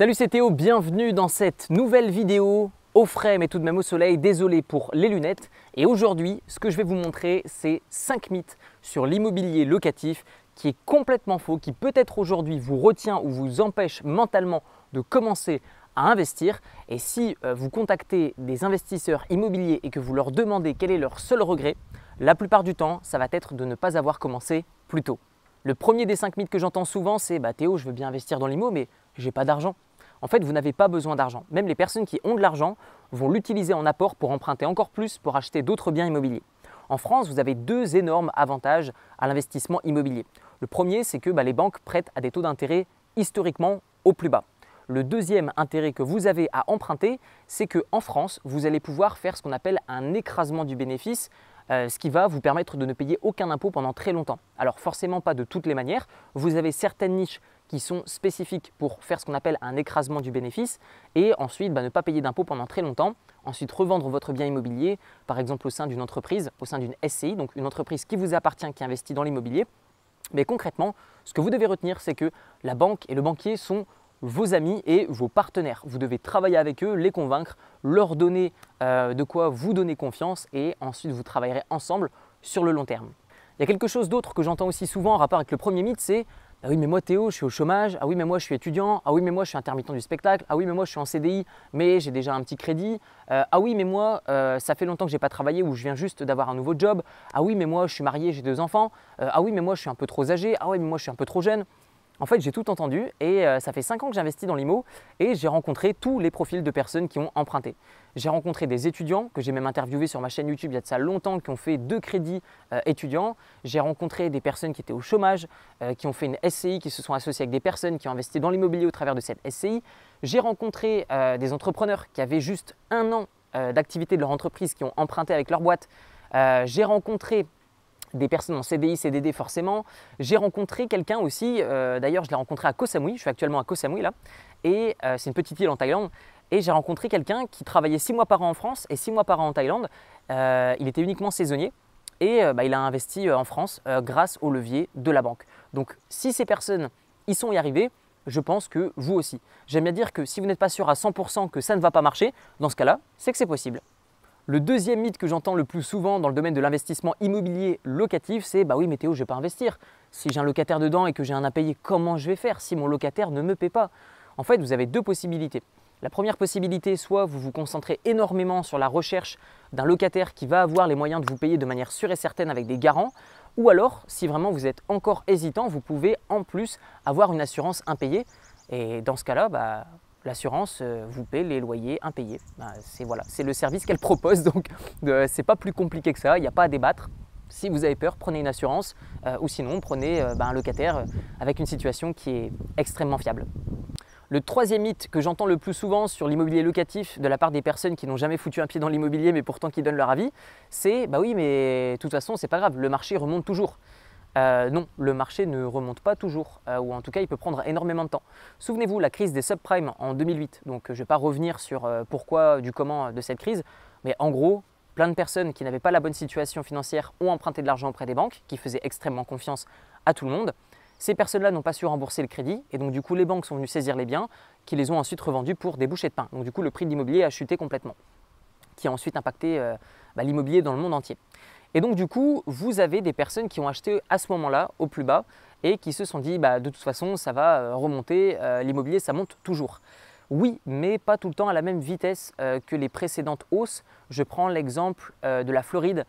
Salut c'est Théo, bienvenue dans cette nouvelle vidéo au frais mais tout de même au soleil, désolé pour les lunettes. Et aujourd'hui, ce que je vais vous montrer, c'est 5 mythes sur l'immobilier locatif qui est complètement faux, qui peut-être aujourd'hui vous retient ou vous empêche mentalement de commencer à investir. Et si euh, vous contactez des investisseurs immobiliers et que vous leur demandez quel est leur seul regret, la plupart du temps, ça va être de ne pas avoir commencé plus tôt. Le premier des 5 mythes que j'entends souvent, c'est bah, Théo, je veux bien investir dans l'IMO, mais j'ai pas d'argent. En fait, vous n'avez pas besoin d'argent. Même les personnes qui ont de l'argent vont l'utiliser en apport pour emprunter encore plus pour acheter d'autres biens immobiliers. En France, vous avez deux énormes avantages à l'investissement immobilier. Le premier, c'est que bah, les banques prêtent à des taux d'intérêt historiquement au plus bas. Le deuxième intérêt que vous avez à emprunter, c'est qu'en France, vous allez pouvoir faire ce qu'on appelle un écrasement du bénéfice, euh, ce qui va vous permettre de ne payer aucun impôt pendant très longtemps. Alors forcément pas de toutes les manières, vous avez certaines niches qui sont spécifiques pour faire ce qu'on appelle un écrasement du bénéfice et ensuite bah, ne pas payer d'impôts pendant très longtemps. Ensuite, revendre votre bien immobilier, par exemple au sein d'une entreprise, au sein d'une SCI, donc une entreprise qui vous appartient, qui investit dans l'immobilier. Mais concrètement, ce que vous devez retenir, c'est que la banque et le banquier sont vos amis et vos partenaires. Vous devez travailler avec eux, les convaincre, leur donner euh, de quoi vous donner confiance et ensuite vous travaillerez ensemble sur le long terme. Il y a quelque chose d'autre que j'entends aussi souvent en rapport avec le premier mythe, c'est ah oui, mais moi Théo, je suis au chômage. Ah oui, mais moi je suis étudiant. Ah oui, mais moi je suis intermittent du spectacle. Ah oui, mais moi je suis en CDI, mais j'ai déjà un petit crédit. Euh, ah oui, mais moi euh, ça fait longtemps que j'ai pas travaillé ou je viens juste d'avoir un nouveau job. Ah oui, mais moi je suis marié, j'ai deux enfants. ah oui, mais moi je suis un peu trop âgé. Ah oui, mais moi je suis un peu trop jeune. En fait, j'ai tout entendu et euh, ça fait 5 ans que j'investis dans l'IMO et j'ai rencontré tous les profils de personnes qui ont emprunté. J'ai rencontré des étudiants que j'ai même interviewé sur ma chaîne YouTube il y a de ça longtemps qui ont fait deux crédits euh, étudiants. J'ai rencontré des personnes qui étaient au chômage, euh, qui ont fait une SCI, qui se sont associées avec des personnes qui ont investi dans l'immobilier au travers de cette SCI. J'ai rencontré des entrepreneurs qui avaient juste un an d'activité de leur entreprise, qui ont emprunté avec leur boîte. j'ai rencontré des personnes en CDI, CDD forcément. J'ai rencontré quelqu'un aussi, euh, d'ailleurs je l'ai rencontré à Koh Samui, je suis actuellement à Koh Samui là, et euh, c'est une petite île en Thaïlande. Et j'ai rencontré quelqu'un qui travaillait six mois par an en France et six mois par an en Thaïlande. Euh, il était uniquement saisonnier et bah, il a investi en France grâce au levier de la banque. Donc si ces personnes y sont arrivées, je pense que vous aussi. J'aime bien dire que si vous n'êtes pas sûr à 100% que ça ne va pas marcher, dans ce cas-là, c'est que c'est possible. Le deuxième mythe que j'entends le plus souvent dans le domaine de l'investissement immobilier locatif, c'est bah oui, mais Théo, je ne vais pas investir. Si j'ai un locataire dedans et que j'ai un impayé, comment je vais faire si mon locataire ne me paie pas? En fait, vous avez deux possibilités. La première possibilité, soit vous vous concentrez énormément sur la recherche d'un locataire qui va avoir les moyens de vous payer de manière sûre et certaine avec des garants, ou alors, si vraiment vous êtes encore hésitant, vous pouvez en plus avoir une assurance impayée. Et dans ce cas-là, bah, l'assurance euh, vous paie les loyers impayés. Ben, c'est voilà, c'est le service qu'elle propose, donc euh, c'est pas plus compliqué que ça, il n'y a pas à débattre. Si vous avez peur, prenez une assurance euh, ou sinon prenez ben, un locataire avec une situation qui est extrêmement fiable. Le troisième mythe que j'entends le plus souvent sur l'immobilier locatif de la part des personnes qui n'ont jamais foutu un pied dans l'immobilier mais pourtant qui donnent leur avis, c'est bah oui mais de toute façon c'est pas grave, le marché remonte toujours. Euh, non, le marché ne remonte pas toujours, euh, ou en tout cas il peut prendre énormément de temps. Souvenez-vous, la crise des subprimes en 2008, donc je ne vais pas revenir sur euh, pourquoi, du comment de cette crise, mais en gros, plein de personnes qui n'avaient pas la bonne situation financière ont emprunté de l'argent auprès des banques, qui faisaient extrêmement confiance à tout le monde. Ces personnes-là n'ont pas su rembourser le crédit, et donc du coup les banques sont venues saisir les biens, qui les ont ensuite revendus pour des bouchées de pain. Donc du coup le prix de l'immobilier a chuté complètement, qui a ensuite impacté bah, l'immobilier dans le monde entier. Et donc du coup, vous avez des personnes qui ont acheté à ce moment-là au plus bas et qui se sont dit bah, de toute façon ça va euh, remonter, euh, l'immobilier ça monte toujours. Oui, mais pas tout le temps à la même vitesse euh, que les précédentes hausses. Je prends l'exemple de la Floride,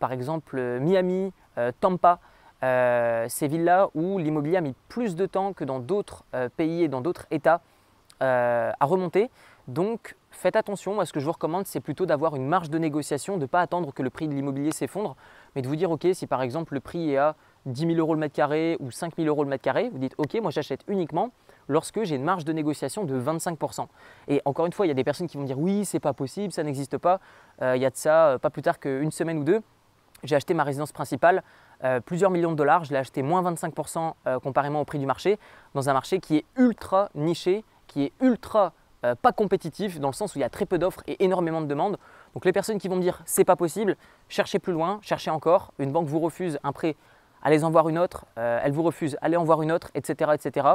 par exemple Miami, Tampa, ces villes-là où l'immobilier a mis plus de temps que dans d'autres pays et dans d'autres États à remonter. Donc faites attention, moi ce que je vous recommande c'est plutôt d'avoir une marge de négociation, de ne pas attendre que le prix de l'immobilier s'effondre, mais de vous dire ok si par exemple le prix est à 10 000 euros le mètre carré ou 5 000 euros le mètre carré, vous dites ok moi j'achète uniquement lorsque j'ai une marge de négociation de 25%. Et encore une fois, il y a des personnes qui vont dire oui c'est pas possible, ça n'existe pas. Euh, il y a de ça euh, pas plus tard qu'une semaine ou deux, j'ai acheté ma résidence principale, euh, plusieurs millions de dollars, je l'ai acheté moins 25% comparément au prix du marché, dans un marché qui est ultra niché, qui est ultra euh, pas compétitif dans le sens où il y a très peu d'offres et énormément de demandes. Donc les personnes qui vont me dire c'est pas possible, cherchez plus loin, cherchez encore. Une banque vous refuse un prêt allez en voir une autre, euh, elle vous refuse, allez en voir une autre, etc. etc.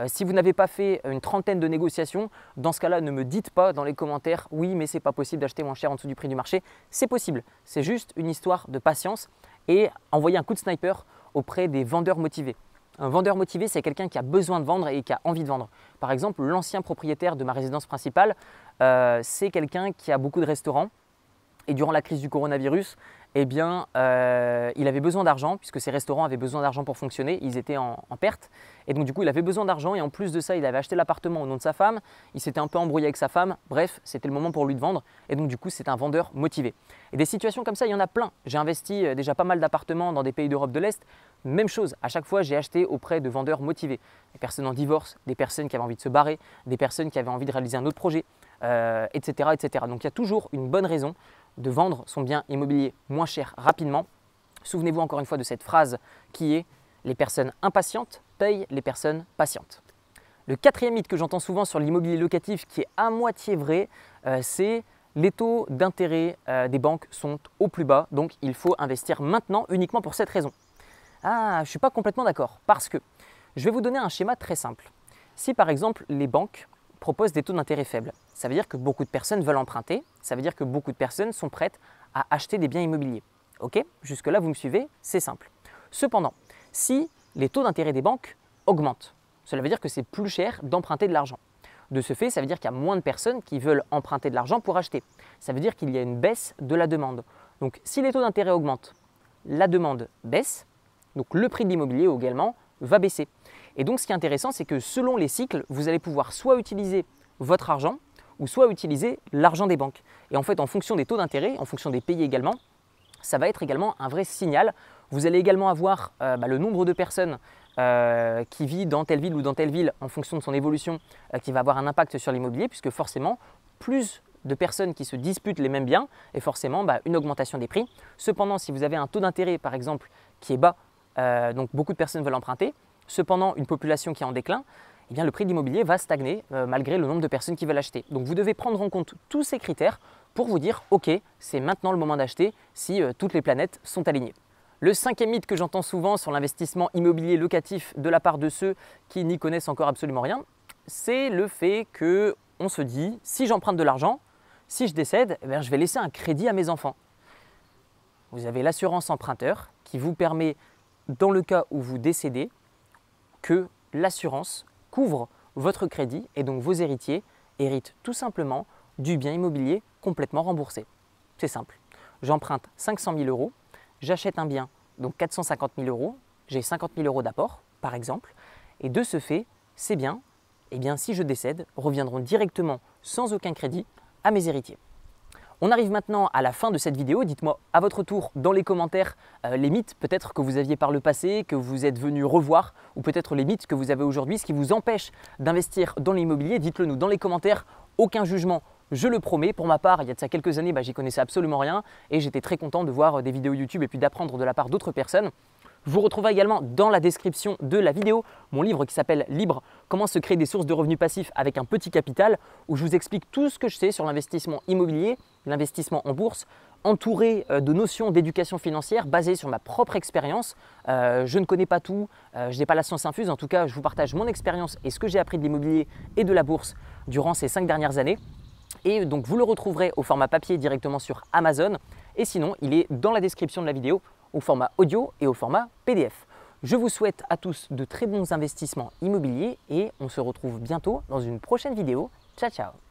Euh, si vous n'avez pas fait une trentaine de négociations, dans ce cas-là, ne me dites pas dans les commentaires oui, mais c'est pas possible d'acheter moins cher en dessous du prix du marché. C'est possible. C'est juste une histoire de patience et envoyer un coup de sniper auprès des vendeurs motivés. Un vendeur motivé, c'est quelqu'un qui a besoin de vendre et qui a envie de vendre. Par exemple, l'ancien propriétaire de ma résidence principale, euh, c'est quelqu'un qui a beaucoup de restaurants. Et durant la crise du coronavirus, eh bien, euh, il avait besoin d'argent, puisque ses restaurants avaient besoin d'argent pour fonctionner, ils étaient en, perte. Et donc, du coup, il avait besoin d'argent, et en plus de ça, il avait acheté l'appartement au nom de sa femme, il s'était un peu embrouillé avec sa femme, bref, c'était le moment pour lui de vendre, et donc, du coup, c'est un vendeur motivé. Et des situations comme ça, il y en a plein. J'ai investi euh, déjà pas mal d'appartements dans des pays d'Europe de l'Est, même chose, à chaque fois, j'ai acheté auprès de vendeurs motivés. Des personnes en divorce, des personnes qui avaient envie de se barrer, des personnes qui avaient envie de réaliser un autre projet, etc., euh, etc. Donc, il y a toujours une bonne raison de vendre son bien immobilier moins cher rapidement. Souvenez-vous encore une fois de cette phrase qui est les personnes impatientes payent les personnes patientes. Le quatrième mythe que j'entends souvent sur l'immobilier locatif qui est à moitié vrai, euh, c'est les taux d'intérêt euh, des banques sont au plus bas, donc il faut investir maintenant uniquement pour cette raison. Ah, je ne suis pas complètement d'accord, parce que je vais vous donner un schéma très simple. Si par exemple les banques propose des taux d'intérêt faibles. Ça veut dire que beaucoup de personnes veulent emprunter, ça veut dire que beaucoup de personnes sont prêtes à acheter des biens immobiliers. Ok? Jusque-là, vous me suivez C'est simple. Cependant, si les taux d'intérêt des banques augmentent, cela veut dire que c'est plus cher d'emprunter de l'argent. De ce fait, ça veut dire qu'il y a moins de personnes qui veulent emprunter de l'argent pour acheter. Ça veut dire qu'il y a une baisse de la demande. Donc si les taux d'intérêt augmentent, la demande baisse, donc le prix de l'immobilier également va baisser. Et donc ce qui est intéressant, c'est que selon les cycles, vous allez pouvoir soit utiliser votre argent ou soit utiliser l'argent des banques. Et en fait, en fonction des taux d'intérêt, en fonction des pays également, ça va être également un vrai signal. Vous allez également avoir euh, bah, le nombre de personnes euh, qui vivent dans telle ville ou dans telle ville en fonction de son évolution euh, qui va avoir un impact sur l'immobilier, puisque forcément, plus de personnes qui se disputent les mêmes biens et forcément bah, une augmentation des prix. Cependant, si vous avez un taux d'intérêt, par exemple, qui est bas, donc beaucoup de personnes veulent emprunter, cependant une population qui est en déclin, eh bien, le prix de l'immobilier va stagner euh, malgré le nombre de personnes qui veulent acheter. Donc vous devez prendre en compte tous ces critères pour vous dire, ok, c'est maintenant le moment d'acheter si euh, toutes les planètes sont alignées. Le cinquième mythe que j'entends souvent sur l'investissement immobilier locatif de la part de ceux qui n'y connaissent encore absolument rien, c'est le fait que on se dit, si j'emprunte de l'argent, si je décède, eh je vais laisser un crédit à mes enfants. Vous avez l'assurance emprunteur qui vous permet, dans le cas où vous décédez, que l'assurance couvre votre crédit et donc vos héritiers héritent tout simplement du bien immobilier complètement remboursé. C'est simple. J'emprunte 500 000 euros, j'achète un bien, donc 450 000 euros, j'ai 50 000 euros d'apport, par exemple, et de ce fait, ces biens, eh bien, si je décède, reviendront directement sans aucun crédit à mes héritiers. On arrive maintenant à la fin de cette vidéo. Dites-moi à votre tour dans les commentaires euh, les mythes peut-être que vous aviez par le passé, que vous êtes venu revoir, ou peut-être les mythes que vous avez aujourd'hui, ce qui vous empêche d'investir dans l'immobilier. Dites-le nous dans les commentaires. Aucun jugement, je le promets. Pour ma part, il y a de ça quelques années, bah, j'y connaissais absolument rien et j'étais très content de voir des vidéos YouTube et puis d'apprendre de la part d'autres personnes. Vous retrouverai également dans la description de la vidéo mon livre qui s'appelle Libre, comment se créer des sources de revenus passifs avec un petit capital, où je vous explique tout ce que je sais sur l'investissement immobilier, l'investissement en bourse, entouré euh, de notions d'éducation financière basées sur ma propre expérience. Euh, je ne connais pas tout, euh, je n'ai pas la science infuse, en tout cas je vous partage mon expérience et ce que j'ai appris de l'immobilier et de la bourse durant ces cinq dernières années. Et donc vous le retrouverez au format papier directement sur Amazon. Et sinon, il est dans la description de la vidéo au format audio et au format PDF. Je vous souhaite à tous de très bons investissements immobiliers et on se retrouve bientôt dans une prochaine vidéo. Ciao ciao